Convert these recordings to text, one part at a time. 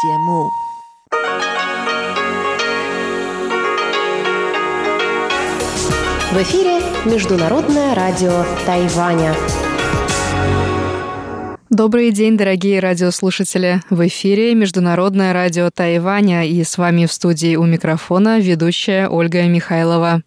В эфире Международное радио Тайваня. Добрый день, дорогие радиослушатели! В эфире Международное радио Тайваня и с вами в студии у микрофона ведущая Ольга Михайлова.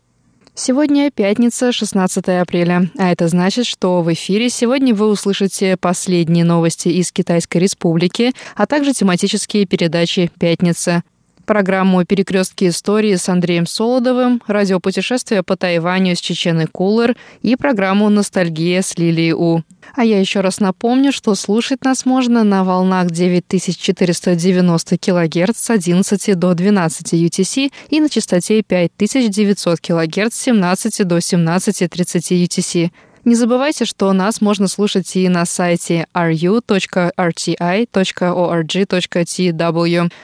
Сегодня пятница, 16 апреля, а это значит, что в эфире сегодня вы услышите последние новости из Китайской Республики, а также тематические передачи «Пятница», программу «Перекрестки истории» с Андреем Солодовым, радиопутешествие по Тайваню с Чеченой Кулер и программу «Ностальгия» с Лилией У. А я еще раз напомню, что слушать нас можно на волнах 9490 кГц с 11 до 12 UTC и на частоте 5900 кГц с 17 до 17.30 UTC. Не забывайте, что нас можно слушать и на сайте ru.rti.org.tw.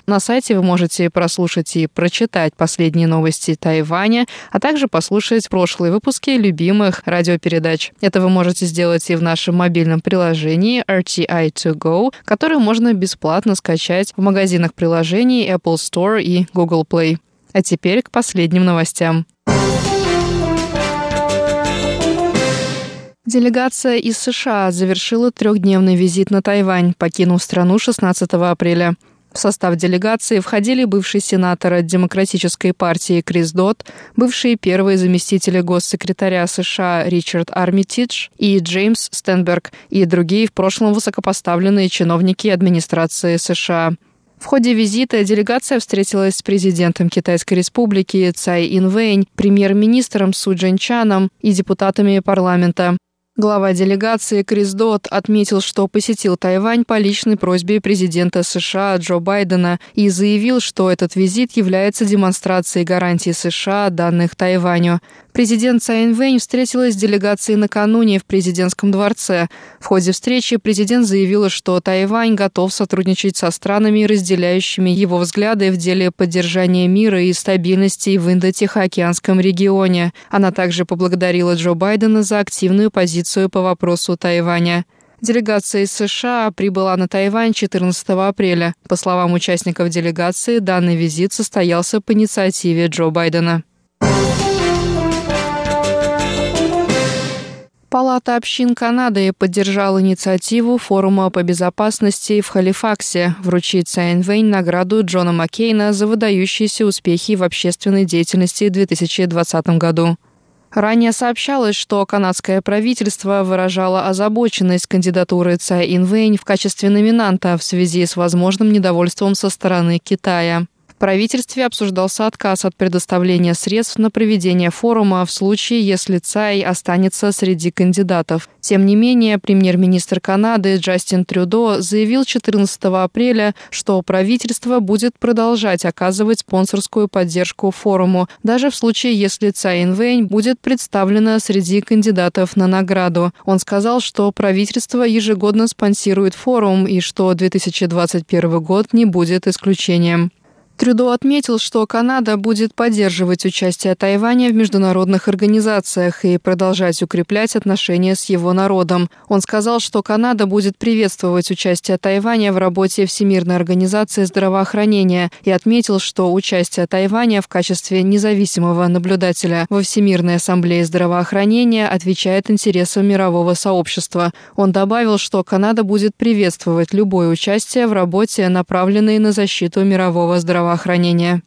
На сайте вы можете прослушать и прочитать последние новости Тайваня, а также послушать прошлые выпуски любимых радиопередач. Это вы можете сделать и в нашем мобильном приложении RTI2Go, которое можно бесплатно скачать в магазинах приложений Apple Store и Google Play. А теперь к последним новостям. Делегация из США завершила трехдневный визит на Тайвань, покинув страну 16 апреля. В состав делегации входили бывший сенатор от Демократической партии Крис Дот, бывшие первые заместители госсекретаря США Ричард Армитидж и Джеймс Стенберг и другие в прошлом высокопоставленные чиновники администрации США. В ходе визита делегация встретилась с президентом Китайской республики Цай Инвэнь, премьер-министром Су Джинчаном и депутатами парламента. Глава делегации Крис Дот отметил, что посетил Тайвань по личной просьбе президента США Джо Байдена и заявил, что этот визит является демонстрацией гарантий США, данных Тайваню. Президент Цай Инвэнь встретилась с делегацией накануне в президентском дворце. В ходе встречи президент заявила, что Тайвань готов сотрудничать со странами, разделяющими его взгляды в деле поддержания мира и стабильности в Индо-Тихоокеанском регионе. Она также поблагодарила Джо Байдена за активную позицию по вопросу Тайваня. Делегация из США прибыла на Тайвань 14 апреля. По словам участников делегации, данный визит состоялся по инициативе Джо Байдена. Палата общин Канады поддержала инициативу Форума по безопасности в Халифаксе вручить Цай Инвэнь награду Джона Маккейна за выдающиеся успехи в общественной деятельности в 2020 году. Ранее сообщалось, что канадское правительство выражало озабоченность кандидатуры Цай Инвэнь в качестве номинанта в связи с возможным недовольством со стороны Китая правительстве обсуждался отказ от предоставления средств на проведение форума в случае, если Цай останется среди кандидатов. Тем не менее, премьер-министр Канады Джастин Трюдо заявил 14 апреля, что правительство будет продолжать оказывать спонсорскую поддержку форуму, даже в случае, если Цай Инвэнь будет представлена среди кандидатов на награду. Он сказал, что правительство ежегодно спонсирует форум и что 2021 год не будет исключением. Трюдо отметил, что Канада будет поддерживать участие Тайваня в международных организациях и продолжать укреплять отношения с его народом. Он сказал, что Канада будет приветствовать участие Тайваня в работе Всемирной организации здравоохранения и отметил, что участие Тайваня в качестве независимого наблюдателя во Всемирной ассамблее здравоохранения отвечает интересам мирового сообщества. Он добавил, что Канада будет приветствовать любое участие в работе, направленной на защиту мирового здравоохранения здравоохранения.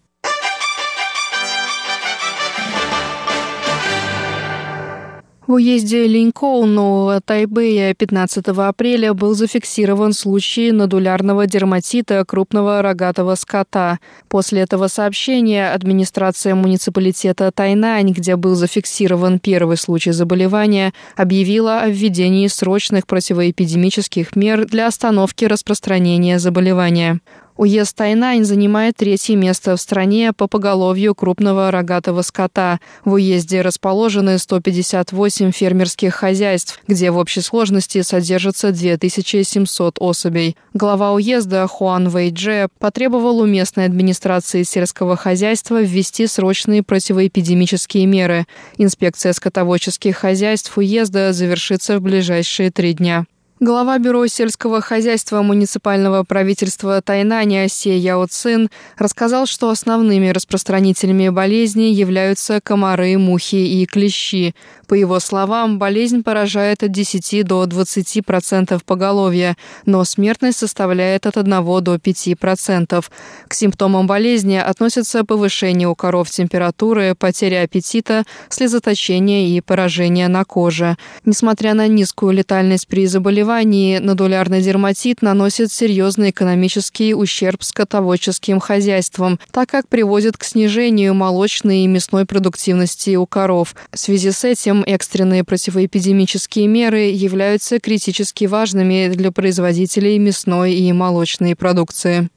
В уезде Линькоу Нового Тайбэя 15 апреля был зафиксирован случай надулярного дерматита крупного рогатого скота. После этого сообщения администрация муниципалитета Тайнань, где был зафиксирован первый случай заболевания, объявила о введении срочных противоэпидемических мер для остановки распространения заболевания. Уезд Тайнань занимает третье место в стране по поголовью крупного рогатого скота. В уезде расположены 158 фермерских хозяйств, где в общей сложности содержится 2700 особей. Глава уезда Хуан Вэйдже потребовал у местной администрации сельского хозяйства ввести срочные противоэпидемические меры. Инспекция скотоводческих хозяйств уезда завершится в ближайшие три дня. Глава Бюро сельского хозяйства муниципального правительства Тайнаня Се Яо Цин рассказал, что основными распространителями болезни являются комары, мухи и клещи. По его словам, болезнь поражает от 10 до 20% поголовья, но смертность составляет от 1 до 5%. К симптомам болезни относятся повышение у коров температуры, потеря аппетита, слезоточение и поражение на коже. Несмотря на низкую летальность при заболевании, заболевании нодулярный дерматит наносит серьезный экономический ущерб скотоводческим хозяйствам, так как приводит к снижению молочной и мясной продуктивности у коров. В связи с этим экстренные противоэпидемические меры являются критически важными для производителей мясной и молочной продукции.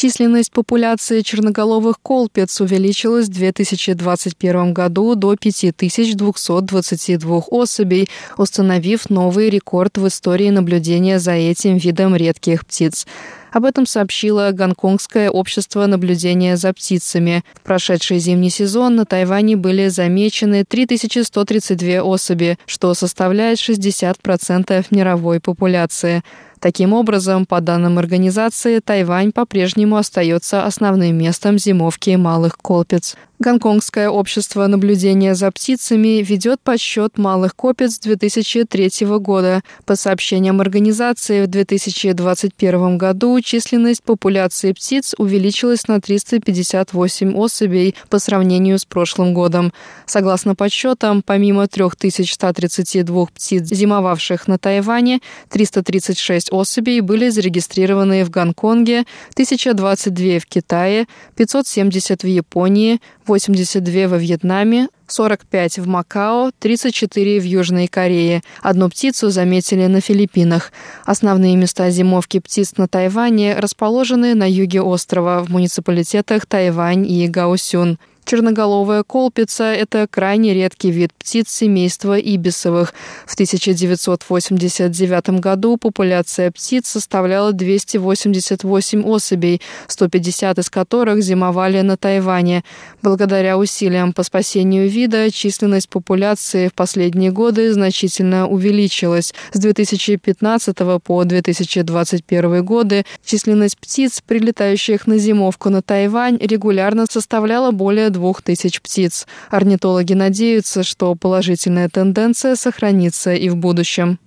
Численность популяции черноголовых колпец увеличилась в 2021 году до 5222 особей, установив новый рекорд в истории наблюдения за этим видом редких птиц. Об этом сообщило Гонконгское общество наблюдения за птицами. В прошедший зимний сезон на Тайване были замечены 3132 особи, что составляет 60% мировой популяции. Таким образом, по данным организации, Тайвань по-прежнему остается основным местом зимовки малых колпиц. Гонконгское общество наблюдения за птицами ведет подсчет малых копец 2003 года. По сообщениям организации, в 2021 году численность популяции птиц увеличилась на 358 особей по сравнению с прошлым годом. Согласно подсчетам, помимо 3132 птиц, зимовавших на Тайване, 336 особей были зарегистрированы в Гонконге, 1022 в Китае, 570 в Японии, 82 во Вьетнаме, 45 в Макао, 34 в Южной Корее. Одну птицу заметили на Филиппинах. Основные места зимовки птиц на Тайване расположены на юге острова в муниципалитетах Тайвань и Гаосюн. Черноголовая колпица – это крайне редкий вид птиц семейства ибисовых. В 1989 году популяция птиц составляла 288 особей, 150 из которых зимовали на Тайване. Благодаря усилиям по спасению вида численность популяции в последние годы значительно увеличилась. С 2015 по 2021 годы численность птиц, прилетающих на зимовку на Тайвань, регулярно составляла более двух тысяч птиц. Орнитологи надеются, что положительная тенденция сохранится и в будущем.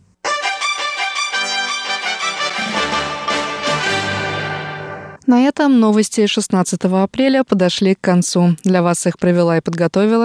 На этом новости 16 апреля подошли к концу. Для вас их провела и подготовила